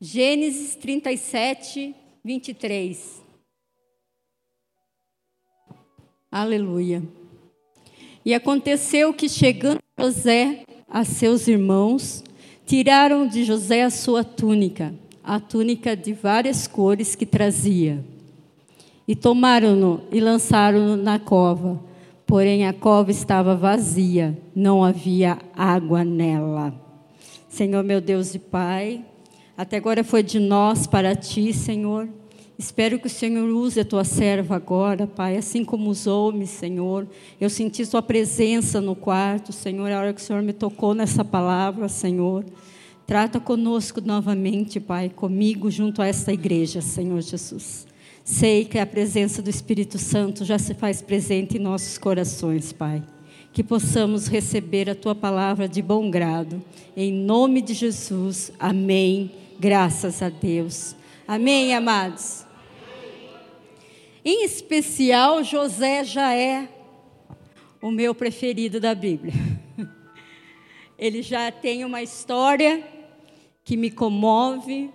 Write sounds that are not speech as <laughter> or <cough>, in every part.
Gênesis 37, 23. Aleluia. E aconteceu que, chegando José a seus irmãos, tiraram de José a sua túnica, a túnica de várias cores que trazia. E tomaram-no e lançaram-no na cova. Porém, a cova estava vazia, não havia água nela. Senhor, meu Deus e Pai, até agora foi de nós para ti, Senhor. Espero que o Senhor use a tua serva agora, Pai, assim como usou-me, Senhor. Eu senti Sua presença no quarto, Senhor, a hora que o Senhor me tocou nessa palavra, Senhor. Trata conosco novamente, Pai, comigo junto a esta igreja, Senhor Jesus. Sei que a presença do Espírito Santo já se faz presente em nossos corações, Pai. Que possamos receber a tua palavra de bom grado. Em nome de Jesus. Amém. Graças a Deus. Amém, amados. Em especial, José já é o meu preferido da Bíblia. <laughs> Ele já tem uma história que me comove,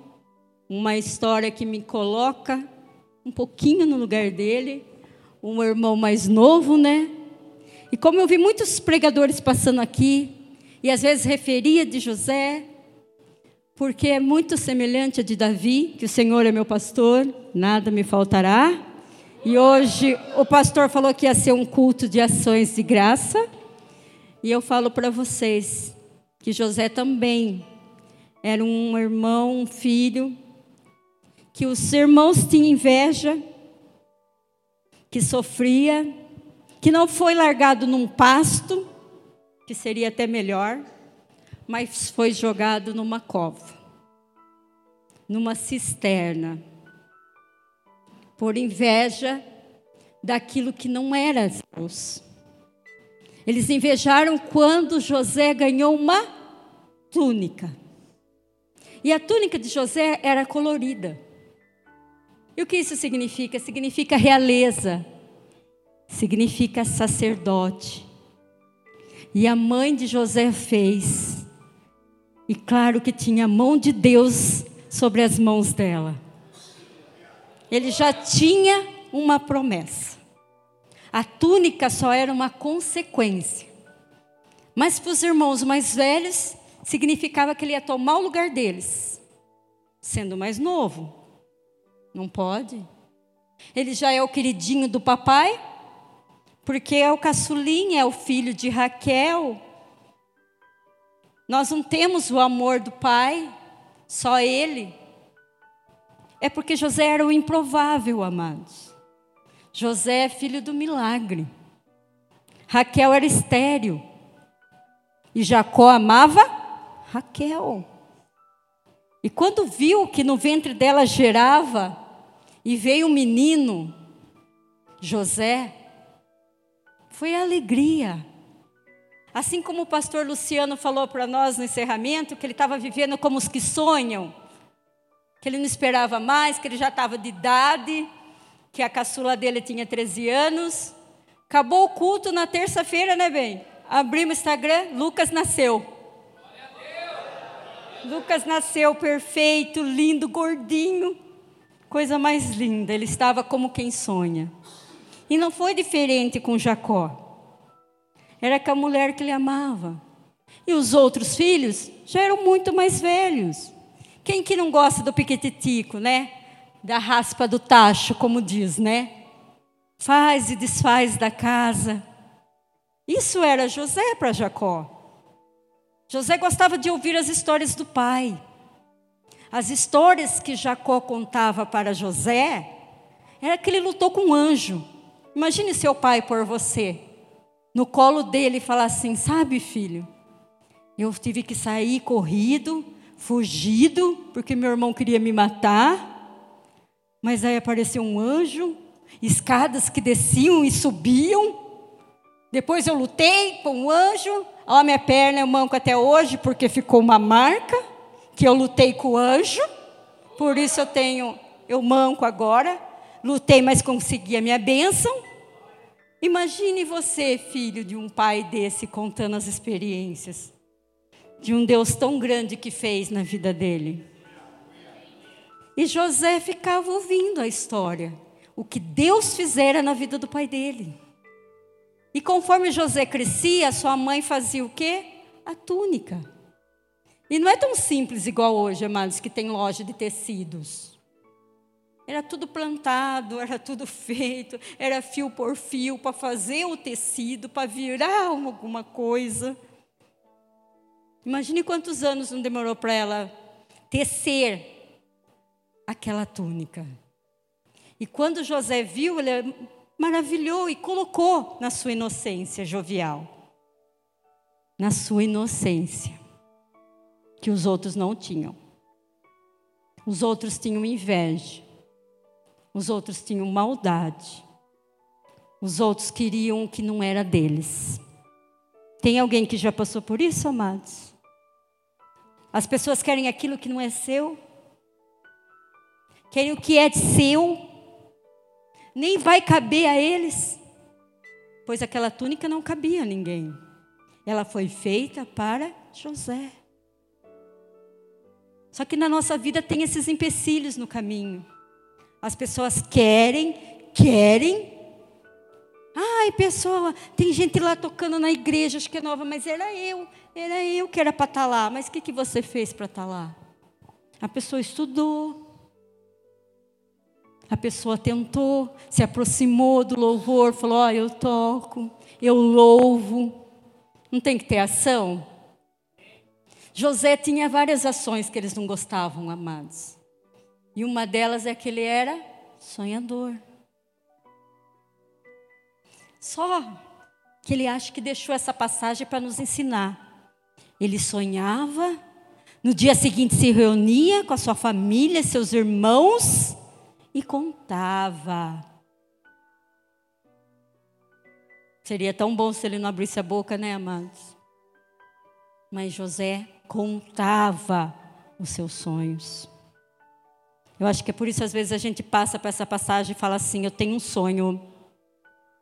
uma história que me coloca um pouquinho no lugar dele, um irmão mais novo, né? E como eu vi muitos pregadores passando aqui, e às vezes referia de José, porque é muito semelhante a de Davi, que o Senhor é meu pastor, nada me faltará. E hoje o pastor falou que ia ser um culto de ações de graça. E eu falo para vocês que José também era um irmão, um filho, que os irmãos tinham inveja, que sofria, que não foi largado num pasto, que seria até melhor, mas foi jogado numa cova, numa cisterna por inveja daquilo que não era Deus. Eles invejaram quando José ganhou uma túnica. E a túnica de José era colorida. E o que isso significa? Significa realeza, significa sacerdote. E a mãe de José fez. E claro que tinha a mão de Deus sobre as mãos dela ele já tinha uma promessa. A túnica só era uma consequência. Mas para os irmãos mais velhos, significava que ele ia tomar o lugar deles, sendo mais novo. Não pode. Ele já é o queridinho do papai, porque é o caçulinha, é o filho de Raquel. Nós não temos o amor do pai, só ele. É porque José era o improvável, amados. José é filho do milagre. Raquel era estéril. E Jacó amava Raquel. E quando viu que no ventre dela gerava e veio um menino, José, foi alegria. Assim como o pastor Luciano falou para nós no encerramento, que ele estava vivendo como os que sonham que ele não esperava mais, que ele já estava de idade, que a caçula dele tinha 13 anos. Acabou o culto na terça-feira, né, bem? Abrimos o Instagram, Lucas nasceu. Lucas nasceu perfeito, lindo, gordinho. Coisa mais linda, ele estava como quem sonha. E não foi diferente com Jacó. Era com a mulher que ele amava. E os outros filhos já eram muito mais velhos. Quem que não gosta do piquetitico, né? Da raspa do tacho, como diz, né? Faz e desfaz da casa. Isso era José para Jacó. José gostava de ouvir as histórias do pai. As histórias que Jacó contava para José era que ele lutou com um anjo. Imagine seu pai por você no colo dele e falar assim: Sabe, filho, eu tive que sair corrido fugido, porque meu irmão queria me matar. Mas aí apareceu um anjo, escadas que desciam e subiam. Depois eu lutei com o anjo. Ó, minha perna eu manco até hoje, porque ficou uma marca que eu lutei com o anjo. Por isso eu tenho, eu manco agora. Lutei, mas consegui a minha bênção. Imagine você, filho de um pai desse, contando as experiências de um Deus tão grande que fez na vida dele. E José ficava ouvindo a história, o que Deus fizera na vida do pai dele. E conforme José crescia, sua mãe fazia o quê? A túnica. E não é tão simples igual hoje, amados, que tem loja de tecidos. Era tudo plantado, era tudo feito, era fio por fio para fazer o tecido, para virar alguma coisa. Imagine quantos anos não demorou para ela tecer aquela túnica. E quando José viu, ele maravilhou e colocou na sua inocência jovial. Na sua inocência, que os outros não tinham. Os outros tinham inveja. Os outros tinham maldade. Os outros queriam o que não era deles. Tem alguém que já passou por isso, amados? As pessoas querem aquilo que não é seu. Querem o que é seu. Nem vai caber a eles. Pois aquela túnica não cabia a ninguém. Ela foi feita para José. Só que na nossa vida tem esses empecilhos no caminho. As pessoas querem, querem. Ai, pessoa, tem gente lá tocando na igreja, acho que é nova, mas era eu, era eu que era para estar tá lá. Mas o que, que você fez para estar tá lá? A pessoa estudou, a pessoa tentou, se aproximou do louvor, falou: Ó, oh, eu toco, eu louvo. Não tem que ter ação? José tinha várias ações que eles não gostavam, amados. E uma delas é que ele era sonhador. Só que ele acha que deixou essa passagem para nos ensinar. Ele sonhava, no dia seguinte se reunia com a sua família, seus irmãos e contava. Seria tão bom se ele não abrisse a boca, né, amados? Mas José contava os seus sonhos. Eu acho que é por isso, às vezes, a gente passa para essa passagem e fala assim: Eu tenho um sonho,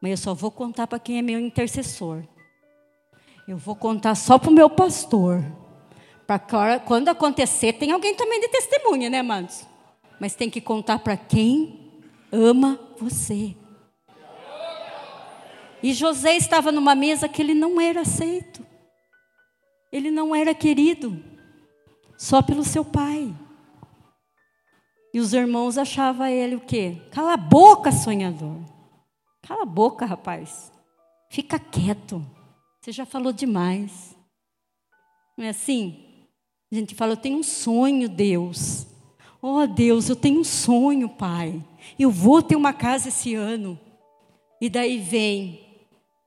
mas eu só vou contar para quem é meu intercessor. Eu vou contar só para o meu pastor. Para quando acontecer, tem alguém também de testemunha, né, amados? Mas tem que contar para quem ama você. E José estava numa mesa que ele não era aceito. Ele não era querido, só pelo seu pai. E os irmãos achavam ele o quê? Cala a boca, sonhador. Cala a boca, rapaz. Fica quieto. Você já falou demais. Não é assim? A gente fala, eu tenho um sonho, Deus. Oh, Deus, eu tenho um sonho, Pai. Eu vou ter uma casa esse ano. E daí vem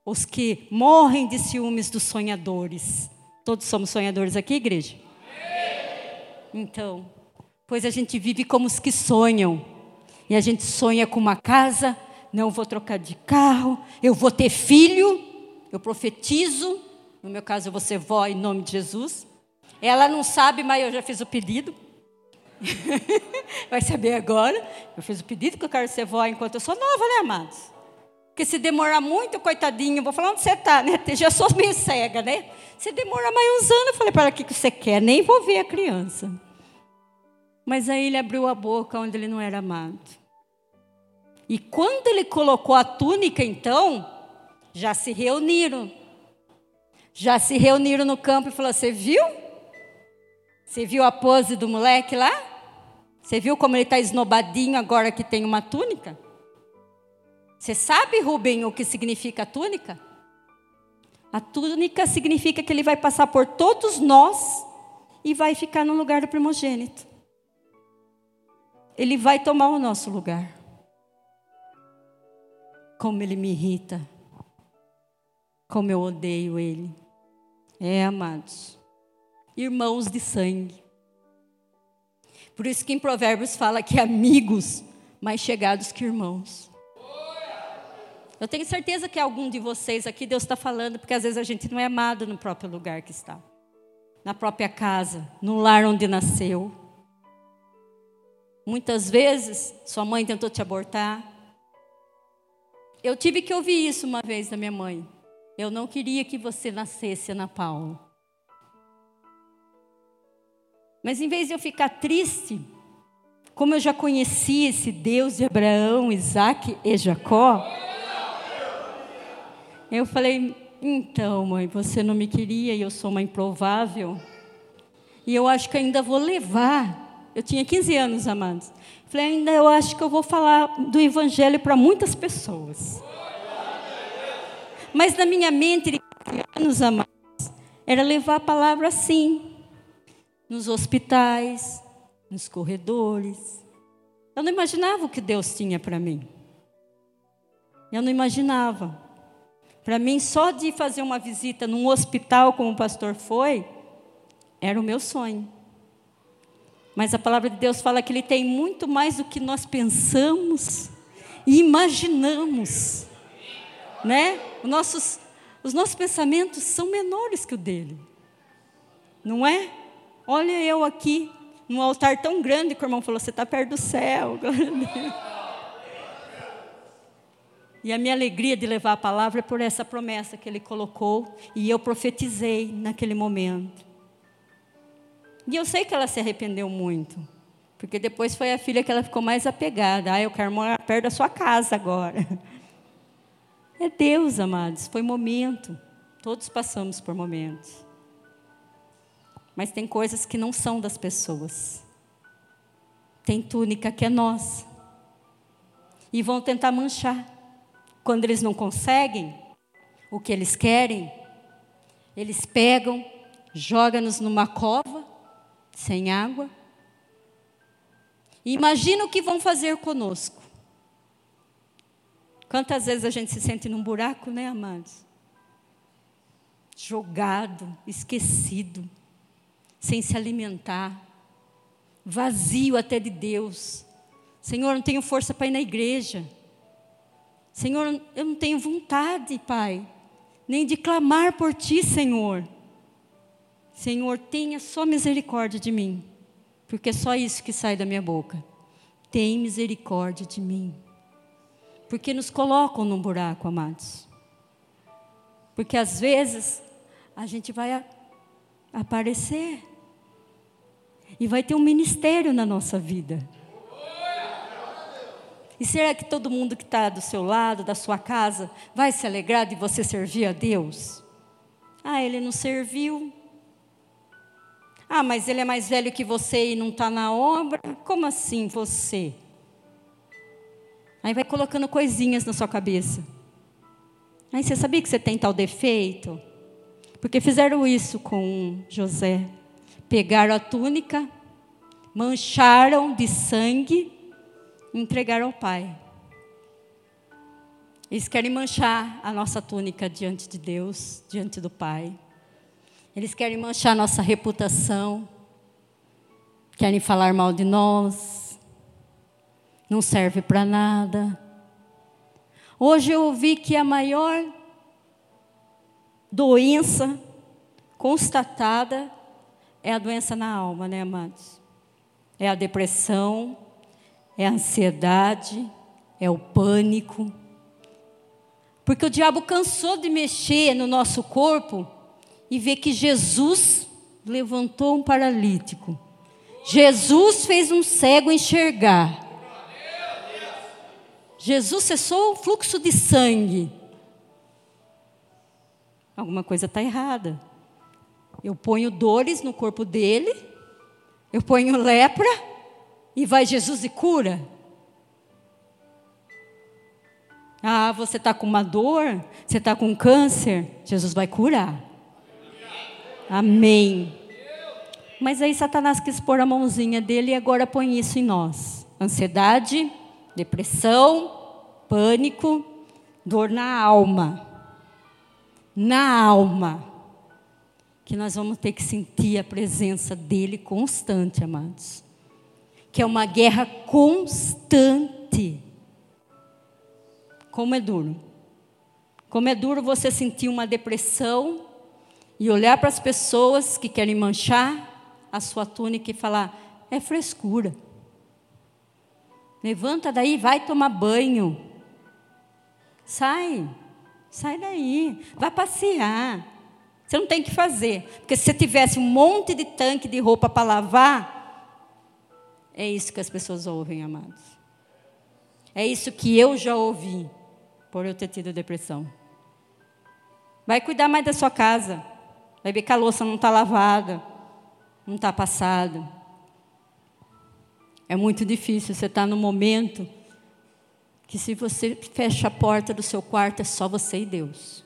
os que morrem de ciúmes dos sonhadores. Todos somos sonhadores aqui, igreja? Então, pois a gente vive como os que sonham. E a gente sonha com uma casa, não vou trocar de carro, eu vou ter filho, eu profetizo, no meu caso eu vou ser vó em nome de Jesus. Ela não sabe, mas eu já fiz o pedido. <laughs> Vai saber agora. Eu fiz o pedido que eu quero ser vó enquanto eu sou nova, né, amados? Porque se demorar muito, coitadinho, vou falar onde você está, né? <laughs> Já sou meio cega, né? Se demorar mais uns anos, eu falei para ela, o que você quer? Nem vou ver a criança. Mas aí ele abriu a boca onde ele não era amado. E quando ele colocou a túnica, então, já se reuniram. Já se reuniram no campo e falou: Você viu? Você viu a pose do moleque lá? Você viu como ele está esnobadinho agora que tem uma túnica? Você sabe, Rubem, o que significa a túnica? A túnica significa que ele vai passar por todos nós e vai ficar no lugar do primogênito. Ele vai tomar o nosso lugar. Como ele me irrita. Como eu odeio ele. É, amados. Irmãos de sangue. Por isso que em Provérbios fala que amigos mais chegados que irmãos. Eu tenho certeza que algum de vocês aqui Deus está falando, porque às vezes a gente não é amado no próprio lugar que está, na própria casa, no lar onde nasceu. Muitas vezes, sua mãe tentou te abortar. Eu tive que ouvir isso uma vez da minha mãe. Eu não queria que você nascesse, Ana Paula. Mas em vez de eu ficar triste, como eu já conhecia esse Deus de Abraão, Isaac e Jacó, eu falei: então, mãe, você não me queria e eu sou uma improvável. E eu acho que ainda vou levar. Eu tinha 15 anos, amados. Falei, ainda eu acho que eu vou falar do Evangelho para muitas pessoas. Mas na minha mente, de anos, amados, era levar a palavra assim, nos hospitais, nos corredores. Eu não imaginava o que Deus tinha para mim. Eu não imaginava. Para mim, só de fazer uma visita num hospital, como o pastor foi, era o meu sonho. Mas a palavra de Deus fala que ele tem muito mais do que nós pensamos e imaginamos. Né? Os nossos, os nossos pensamentos são menores que o dele. Não é? Olha eu aqui, num altar tão grande que o irmão falou: você está perto do céu. <laughs> E a minha alegria de levar a palavra é por essa promessa que ele colocou e eu profetizei naquele momento. E eu sei que ela se arrependeu muito, porque depois foi a filha que ela ficou mais apegada. Ah, eu quero morar perto da sua casa agora. <laughs> É Deus, amados, foi momento. Todos passamos por momentos. Mas tem coisas que não são das pessoas. Tem túnica que é nossa. E vão tentar manchar. Quando eles não conseguem o que eles querem, eles pegam, jogam-nos numa cova, sem água. Imagina o que vão fazer conosco. Quantas vezes a gente se sente num buraco, né, amados? Jogado, esquecido, sem se alimentar, vazio até de Deus. Senhor, não tenho força para ir na igreja. Senhor, eu não tenho vontade, Pai, nem de clamar por Ti, Senhor. Senhor, tenha só misericórdia de mim, porque é só isso que sai da minha boca. Tem misericórdia de mim. Porque nos colocam num buraco, amados. Porque às vezes a gente vai aparecer e vai ter um ministério na nossa vida. E será que todo mundo que está do seu lado, da sua casa, vai se alegrar de você servir a Deus? Ah, ele não serviu. Ah, mas ele é mais velho que você e não está na obra? Como assim você? Aí vai colocando coisinhas na sua cabeça. Aí você sabia que você tem tal defeito? Porque fizeram isso com José. Pegaram a túnica, mancharam de sangue entregar ao Pai. Eles querem manchar a nossa túnica diante de Deus, diante do Pai. Eles querem manchar nossa reputação. Querem falar mal de nós. Não serve para nada. Hoje eu ouvi que a maior doença constatada é a doença na alma, né, amados? É a depressão, é a ansiedade, é o pânico. Porque o diabo cansou de mexer no nosso corpo e ver que Jesus levantou um paralítico. Jesus fez um cego enxergar. Jesus cessou o fluxo de sangue. Alguma coisa está errada. Eu ponho dores no corpo dele, eu ponho lepra, e vai Jesus e cura? Ah, você está com uma dor, você está com câncer, Jesus vai curar. Amém. Mas aí Satanás quis pôr a mãozinha dele e agora põe isso em nós: ansiedade, depressão, pânico, dor na alma. Na alma. Que nós vamos ter que sentir a presença dele constante, amados que é uma guerra constante. Como é duro. Como é duro você sentir uma depressão e olhar para as pessoas que querem manchar a sua túnica e falar: é frescura. Levanta daí, vai tomar banho. Sai, sai daí, vai passear. Você não tem que fazer, porque se você tivesse um monte de tanque de roupa para lavar, É isso que as pessoas ouvem, amados. É isso que eu já ouvi por eu ter tido depressão. Vai cuidar mais da sua casa. Vai ver que a louça não está lavada, não está passada. É muito difícil você estar tá no momento que se você fecha a porta do seu quarto é só você e Deus.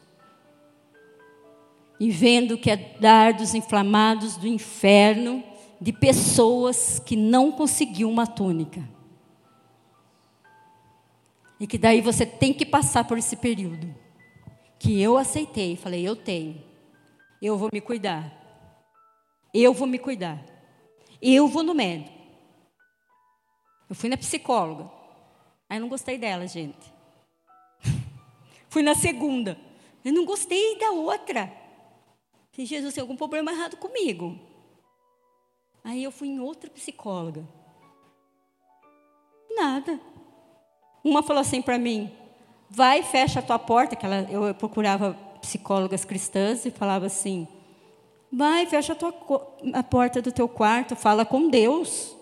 E vendo que é dardos inflamados do inferno de pessoas que não conseguiu uma túnica. E que daí você tem que passar por esse período. Que eu aceitei, falei, eu tenho. Eu vou me cuidar. Eu vou me cuidar. Eu vou no médico. Eu fui na psicóloga. Aí não gostei dela, gente. <laughs> fui na segunda. Eu não gostei da outra. Falei, Jesus, tem algum problema errado comigo? Aí eu fui em outra psicóloga. Nada. Uma falou assim para mim: vai, fecha a tua porta, que ela, eu procurava psicólogas cristãs e falava assim: vai, fecha a, tua, a porta do teu quarto, fala com Deus.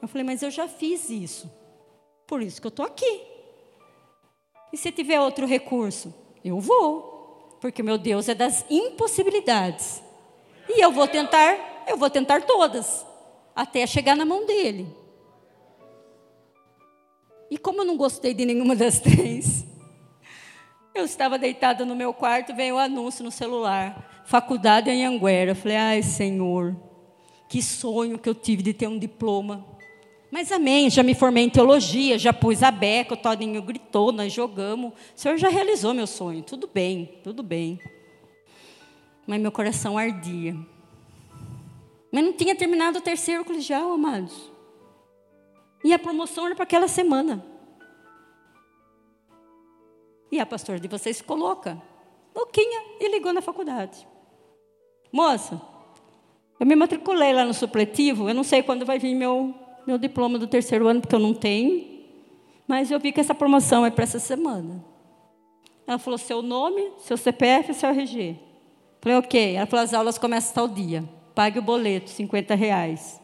Eu falei, mas eu já fiz isso. Por isso que eu estou aqui. E se tiver outro recurso? Eu vou. Porque meu Deus é das impossibilidades. E eu vou tentar, eu vou tentar todas. Até chegar na mão dele. E como eu não gostei de nenhuma das <laughs> três, eu estava deitada no meu quarto, veio o um anúncio no celular, faculdade em Anguera. Falei, ai Senhor, que sonho que eu tive de ter um diploma. Mas amém, já me formei em teologia, já pus a beca, o Todinho gritou, nós jogamos. O Senhor já realizou meu sonho, tudo bem, tudo bem. Mas meu coração ardia. Mas não tinha terminado o terceiro colegial, amados. E a promoção era para aquela semana. E a pastora de vocês ficou louca. Louquinha. E ligou na faculdade. Moça, eu me matriculei lá no supletivo. Eu não sei quando vai vir meu, meu diploma do terceiro ano, porque eu não tenho. Mas eu vi que essa promoção é para essa semana. Ela falou seu nome, seu CPF e seu RG. Falei, ok. Ela falou, as aulas começam tal dia. Pague o boleto, 50 reais.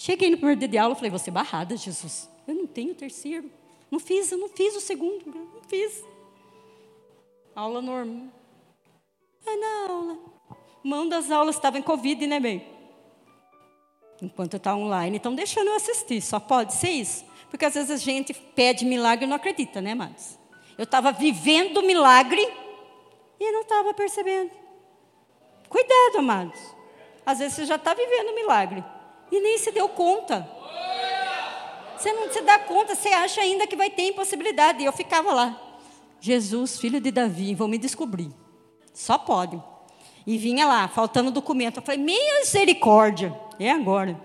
Cheguei no primeiro dia de aula, falei, você barrada, Jesus. Eu não tenho terceiro. Não fiz, eu não fiz o segundo, não fiz. Aula normal. Aí na aula. Mão das aulas estava em Covid, né, bem? Enquanto está online, estão deixando eu assistir. Só pode ser isso. Porque às vezes a gente pede milagre e não acredita, né, amados? Eu estava vivendo o milagre e não estava percebendo. Cuidado, amados. Às vezes você já está vivendo o milagre e nem se deu conta. Você não se dá conta, você acha ainda que vai ter impossibilidade. E eu ficava lá. Jesus, filho de Davi, vão me descobrir. Só pode. E vinha lá, faltando documento. Eu falei, misericórdia. É agora.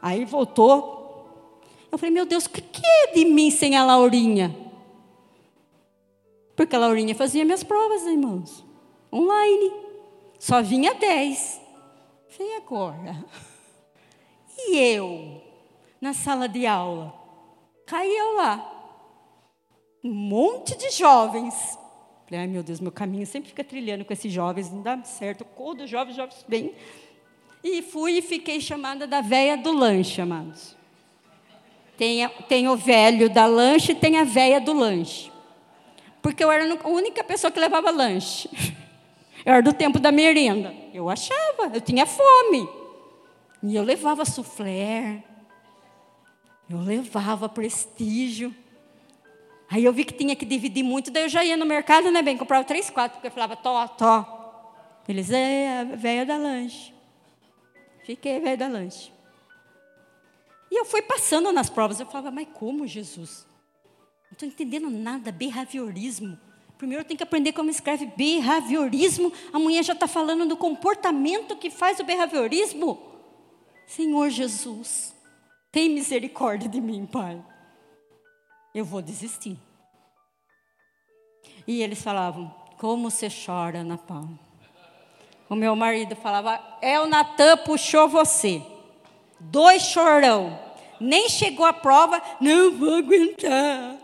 Aí voltou. Eu falei, meu Deus, o que é de mim sem a Laurinha? Porque a Laurinha fazia minhas provas, irmãos. Online. Só vinha 10. Falei, agora? E eu, na sala de aula, caía lá. Um monte de jovens. Ai meu Deus, meu caminho sempre fica trilhando com esses jovens, não dá certo. Os jovens, jovens bem. E fui e fiquei chamada da véia do lanche, amados. Tem, tem o velho da lanche e tem a véia do lanche. Porque eu era a única pessoa que levava lanche. <laughs> Eu era do tempo da merenda. Eu achava, eu tinha fome. E eu levava soufflé, eu levava prestígio. Aí eu vi que tinha que dividir muito, daí eu já ia no mercado, né, bem, comprava três, quatro, porque eu falava, tó, tó. Eles, é, velha da lanche. Fiquei velha da lanche. E eu fui passando nas provas, eu falava, mas como, Jesus? Não estou entendendo nada, behaviorismo. Primeiro eu tenho que aprender como escreve behaviorismo. A mulher já está falando do comportamento que faz o behaviorismo. Senhor Jesus, tem misericórdia de mim, Pai. Eu vou desistir. E eles falavam, como você chora, Ana Paula. O meu marido falava, é o Natan puxou você. Dois chorão. Nem chegou a prova, não vou aguentar.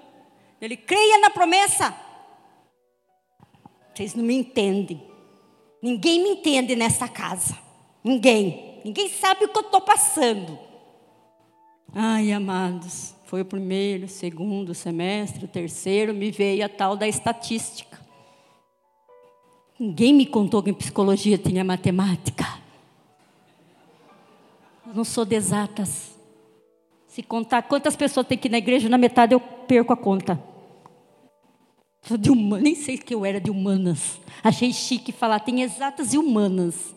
Ele creia na promessa. Vocês não me entendem. Ninguém me entende nessa casa. Ninguém. Ninguém sabe o que eu estou passando. Ai, amados, foi o primeiro, segundo semestre, terceiro, me veio a tal da estatística. Ninguém me contou que em psicologia tinha matemática. Eu não sou de exatas. Se contar quantas pessoas tem aqui na igreja, na metade eu perco a conta. Sou de humanas, nem sei que eu era de humanas. Achei chique falar, tem exatas e humanas.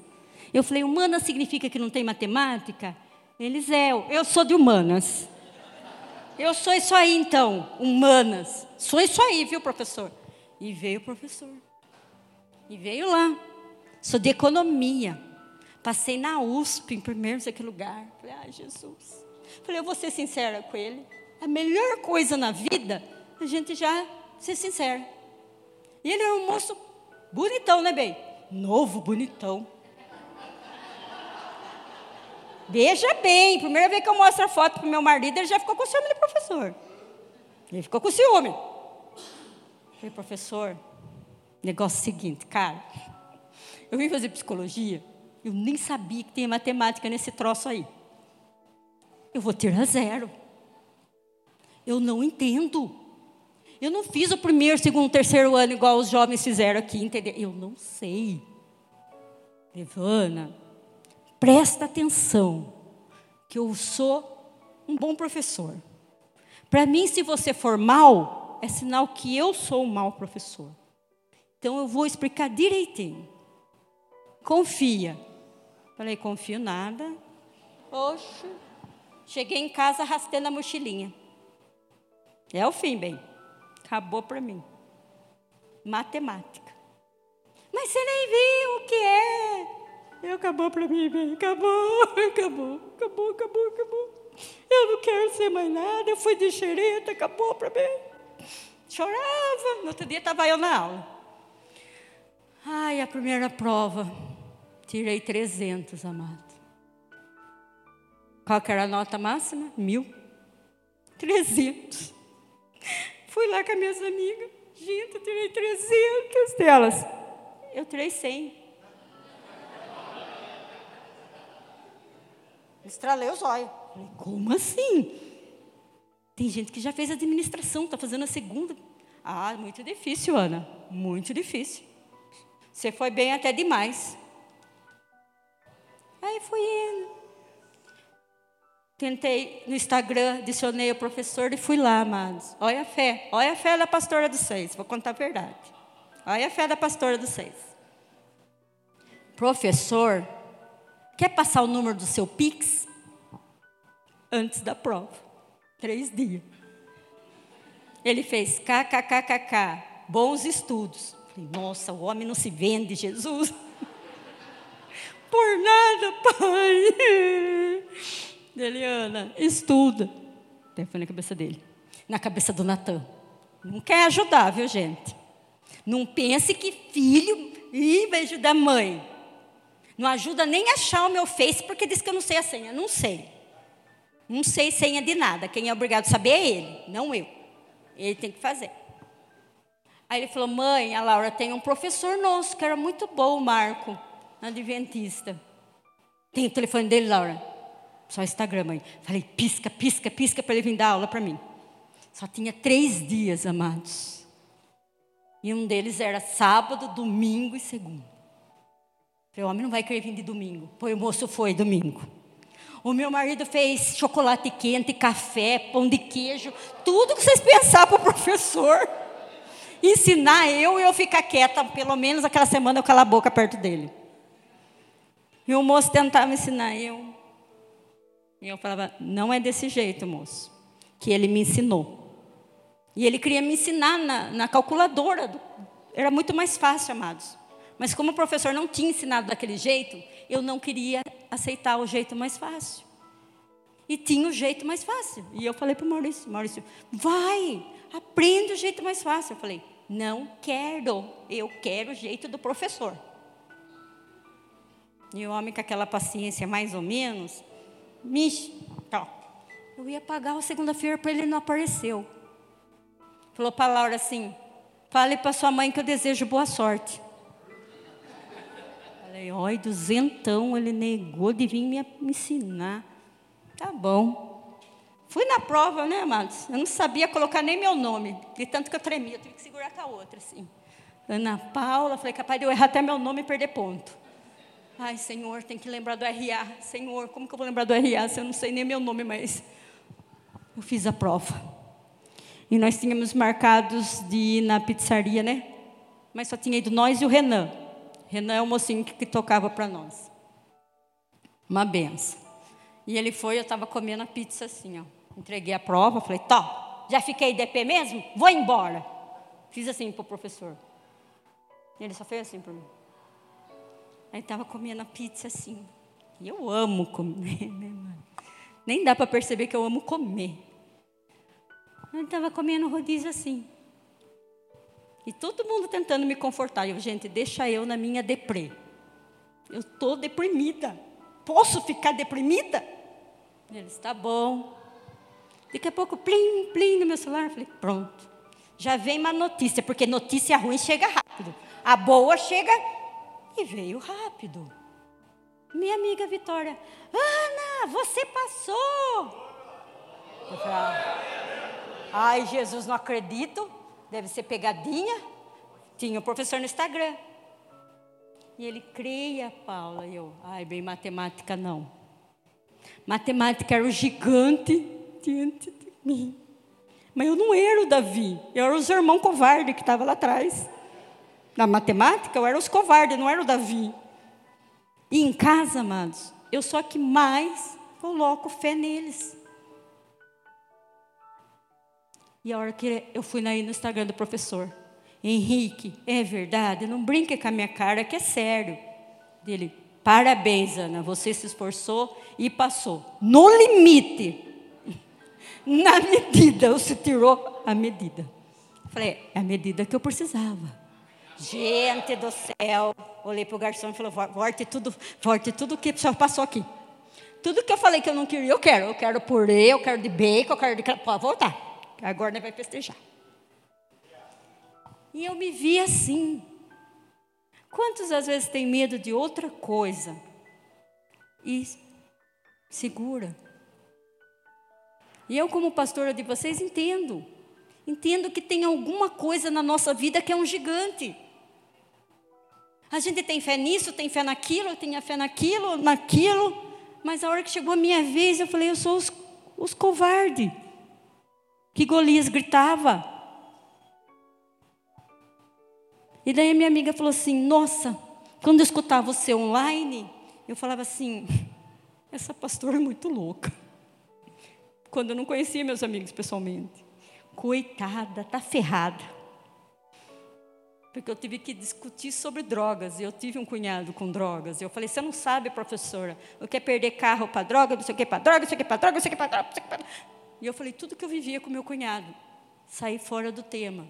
Eu falei, humanas significa que não tem matemática? Eles é, eu sou de humanas. Eu sou isso aí então, humanas. Sou isso aí, viu, professor? E veio o professor. E veio lá. Sou de economia. Passei na USP em primeiro, sei lugar. Falei, ai, Jesus. Falei, eu vou ser sincera com ele. A melhor coisa na vida, a gente já ser sincera. E ele era um moço bonitão, né, bem? Novo, bonitão. Veja bem, primeira vez que eu mostro a foto para o meu marido, ele já ficou com ciúme do professor. Ele ficou com ciúme. Falei, professor, negócio seguinte, cara. Eu vim fazer psicologia, eu nem sabia que tem matemática nesse troço aí. Eu vou tirar zero. Eu não entendo. Eu não fiz o primeiro, segundo, terceiro ano igual os jovens fizeram aqui, entendeu? Eu não sei. Ivana, presta atenção, que eu sou um bom professor. Para mim, se você for mal, é sinal que eu sou um mau professor. Então eu vou explicar direitinho. Confia. Falei, confio nada. Oxe. Cheguei em casa arrastando a mochilinha. É o fim, bem. Acabou para mim. Matemática. Mas você nem viu o que é. E acabou para mim, bem. Acabou, acabou, acabou, acabou, acabou. Eu não quero ser mais nada. Eu fui de xereta, acabou para mim. Chorava. No outro dia estava eu na aula. Ai, a primeira prova. Tirei 300, amado. Qual que era a nota máxima? Mil. 300. Fui lá com as minhas amigas. Gente, eu tirei 300 delas. Eu tirei 100. Estralei os olhos. Falei, como assim? Tem gente que já fez administração, está fazendo a segunda. Ah, muito difícil, Ana. Muito difícil. Você foi bem até demais. Aí fui indo. Tentei no Instagram, adicionei o professor e fui lá, amados. Olha a fé, olha a fé da pastora dos seis, vou contar a verdade. Olha a fé da pastora dos seis. Professor, quer passar o número do seu Pix? Antes da prova. Três dias. Ele fez kkkk, bons estudos. Falei, nossa, o homem não se vende, Jesus. <laughs> Por nada, pai. <laughs> Eliana, estuda. Foi na cabeça dele. Na cabeça do Natan. Não quer ajudar, viu, gente? Não pense que filho ih, vai ajudar mãe. Não ajuda nem a achar o meu Face, porque diz que eu não sei a senha. Não sei. Não sei senha de nada. Quem é obrigado a saber é ele, não eu. Ele tem que fazer. Aí ele falou: Mãe, a Laura tem um professor nosso que era muito bom, o Marco, adventista. Tem o telefone dele, Laura? Só Instagram, mãe. Falei, pisca, pisca, pisca para ele vir dar aula para mim. Só tinha três dias, amados. E um deles era sábado, domingo e segundo. Falei, o homem não vai querer vir de domingo. Pois o moço foi domingo. O meu marido fez chocolate quente, café, pão de queijo, tudo que vocês pensaram para o professor. Ensinar eu e eu ficar quieta, pelo menos aquela semana eu calar a boca perto dele. E o moço tentava ensinar eu. E eu falava, não é desse jeito, moço, que ele me ensinou. E ele queria me ensinar na, na calculadora. Do, era muito mais fácil, amados. Mas como o professor não tinha ensinado daquele jeito, eu não queria aceitar o jeito mais fácil. E tinha o jeito mais fácil. E eu falei para o Maurício, Maurício, vai, aprende o jeito mais fácil. Eu falei, não quero, eu quero o jeito do professor. E o homem com aquela paciência mais ou menos, Mish, tá. Eu ia pagar a segunda-feira para ele não apareceu. Falou para a Laura assim: fale para sua mãe que eu desejo boa sorte. Falei, oi, duzentão, ele negou de vir me ensinar. Tá bom. Fui na prova, né, amados? Eu não sabia colocar nem meu nome, de tanto que eu tremia, eu tive que segurar com a outra, assim. Ana Paula, falei, capaz de eu errar até meu nome e perder ponto. Ai, Senhor, tem que lembrar do RA. Senhor, como que eu vou lembrar do RA se eu não sei nem meu nome, mas eu fiz a prova. E nós tínhamos marcados de ir na pizzaria, né? Mas só tinha ido nós e o Renan. Renan é o mocinho que, que tocava para nós. Uma benção. E ele foi, eu estava comendo a pizza assim, ó. Entreguei a prova, falei, tá, já fiquei DP mesmo? Vou embora. Fiz assim para o professor. E ele só fez assim para mim. Aí estava comendo a pizza assim. E eu amo comer, <laughs> né, mano? Nem dá para perceber que eu amo comer. Ele estava comendo rodízio assim. E todo mundo tentando me confortar. Eu, gente, deixa eu na minha deprê. Eu estou deprimida. Posso ficar deprimida? Ele está bom. Daqui a pouco, plim, plim no meu celular. Eu falei, pronto. Já vem uma notícia, porque notícia ruim chega rápido. A boa chega e veio rápido. Minha amiga Vitória, Ana, você passou. Eu falei, ah, ai, Jesus, não acredito. Deve ser pegadinha. Tinha o um professor no Instagram. E ele, creia, Paula. E eu, ai, bem, matemática não. Matemática era o gigante diante de mim. Mas eu não era o Davi, eu era os irmãos covardes que estavam lá atrás. Na matemática, eu era os covardes, não era o Davi. E em casa, amados, eu a que mais coloco fé neles. E a hora que eu fui aí no Instagram do professor, Henrique, é verdade, não brinque com a minha cara, que é sério. Dele, parabéns, Ana, você se esforçou e passou. No limite, <laughs> na medida, você tirou a medida. Falei, é a medida que eu precisava. Gente do céu, olhei para o garçom e falei, volte tudo, volte tudo que passou aqui. Tudo que eu falei que eu não queria, eu quero. Eu quero purê, eu quero de bacon, eu quero de... Pode voltar. Agora vai festejar. E eu me vi assim. Quantos às vezes tem medo de outra coisa e segura? E eu, como pastora de vocês, entendo. Entendo que tem alguma coisa na nossa vida que é um gigante. A gente tem fé nisso, tem fé naquilo, tem fé naquilo, naquilo. Mas a hora que chegou a minha vez, eu falei, eu sou os, os covardes. Que Golias gritava. E daí a minha amiga falou assim, nossa, quando eu escutava você online, eu falava assim, <laughs> essa pastora é muito louca. Quando eu não conhecia meus amigos pessoalmente. Coitada, tá ferrada porque eu tive que discutir sobre drogas. Eu tive um cunhado com drogas. Eu falei: você não sabe, professora, eu quero perder carro para droga, não sei o que para droga, não sei o que para droga, não sei o que para droga, não sei o que para E eu falei: tudo que eu vivia com meu cunhado. Saí fora do tema.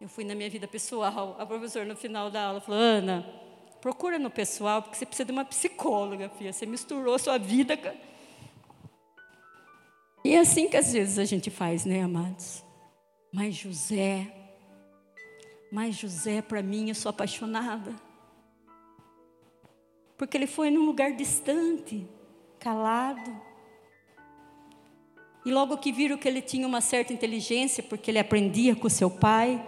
Eu fui na minha vida pessoal. A professora, no final da aula, falou: Ana, procura no pessoal, porque você precisa de uma psicóloga, filha. Você misturou sua vida. E é assim que às vezes a gente faz, né, amados? Mas José mas José, para mim, eu sou apaixonada. Porque ele foi num lugar distante, calado. E logo que viram que ele tinha uma certa inteligência, porque ele aprendia com seu pai,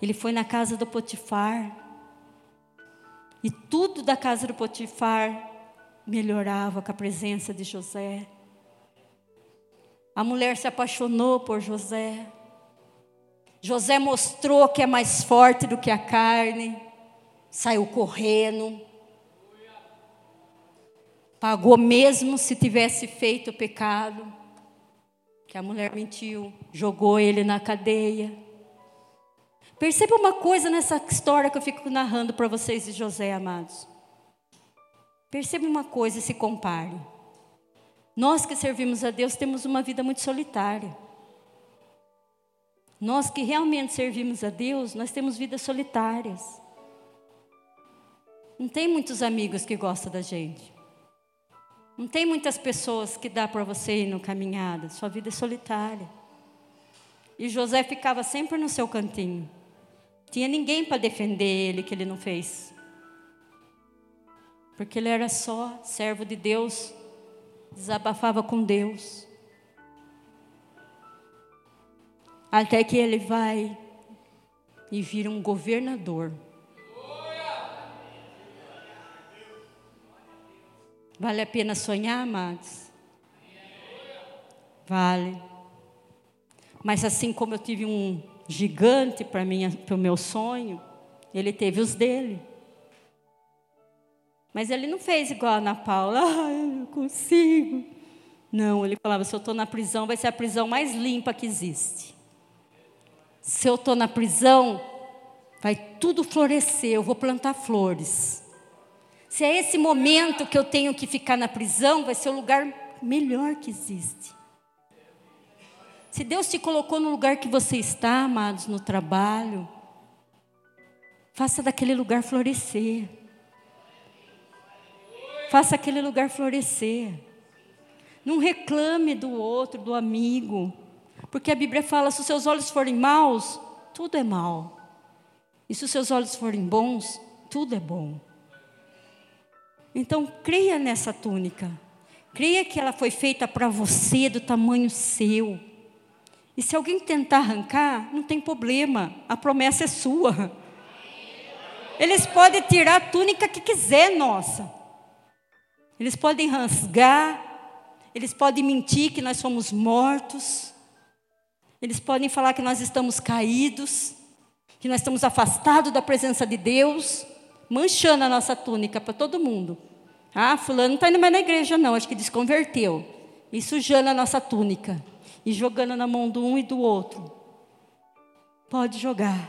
ele foi na casa do Potifar. E tudo da casa do Potifar melhorava com a presença de José. A mulher se apaixonou por José. José mostrou que é mais forte do que a carne, saiu correndo, pagou mesmo se tivesse feito o pecado, que a mulher mentiu, jogou ele na cadeia. Perceba uma coisa nessa história que eu fico narrando para vocês de José, amados. Perceba uma coisa e se compare. Nós que servimos a Deus temos uma vida muito solitária. Nós que realmente servimos a Deus, nós temos vidas solitárias. Não tem muitos amigos que gostam da gente. Não tem muitas pessoas que dá para você ir no caminhada. Sua vida é solitária. E José ficava sempre no seu cantinho. Tinha ninguém para defender ele que ele não fez. porque ele era só servo de Deus, desabafava com Deus. Até que ele vai e vira um governador. Vale a pena sonhar, amados? Vale. Mas assim como eu tive um gigante para o meu sonho, ele teve os dele. Mas ele não fez igual a Ana Paula, <laughs> ah, eu não consigo. Não, ele falava: se eu estou na prisão, vai ser a prisão mais limpa que existe. Se eu estou na prisão, vai tudo florescer, eu vou plantar flores. Se é esse momento que eu tenho que ficar na prisão, vai ser o lugar melhor que existe. Se Deus te colocou no lugar que você está, amados, no trabalho, faça daquele lugar florescer. Faça aquele lugar florescer. Não reclame do outro, do amigo. Porque a Bíblia fala: se os seus olhos forem maus, tudo é mal. E se os seus olhos forem bons, tudo é bom. Então, creia nessa túnica. Creia que ela foi feita para você, do tamanho seu. E se alguém tentar arrancar, não tem problema, a promessa é sua. Eles podem tirar a túnica que quiser, nossa. Eles podem rasgar, eles podem mentir que nós somos mortos. Eles podem falar que nós estamos caídos, que nós estamos afastados da presença de Deus, manchando a nossa túnica para todo mundo. Ah, fulano não está indo mais na igreja, não, acho que desconverteu. E sujando a nossa túnica. E jogando na mão do um e do outro. Pode jogar.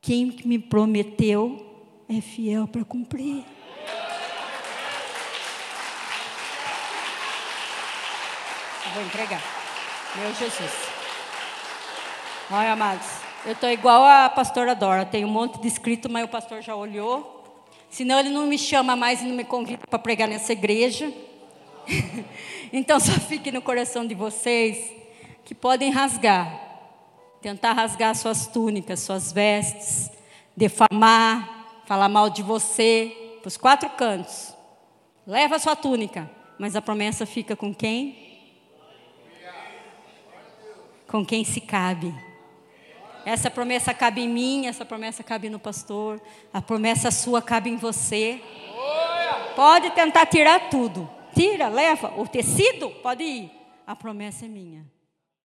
Quem me prometeu é fiel para cumprir. vou entregar. Meu Jesus. Olha, amados, eu estou igual a pastora Dora. Tem um monte de escrito, mas o pastor já olhou. Senão ele não me chama mais e não me convida para pregar nessa igreja. <laughs> então só fique no coração de vocês que podem rasgar, tentar rasgar suas túnicas, suas vestes, defamar, falar mal de você, para os quatro cantos. Leva a sua túnica, mas a promessa fica com quem? com quem se cabe. Essa promessa cabe em mim, essa promessa cabe no pastor, a promessa sua cabe em você. Pode tentar tirar tudo. Tira, leva. O tecido pode ir. A promessa é minha.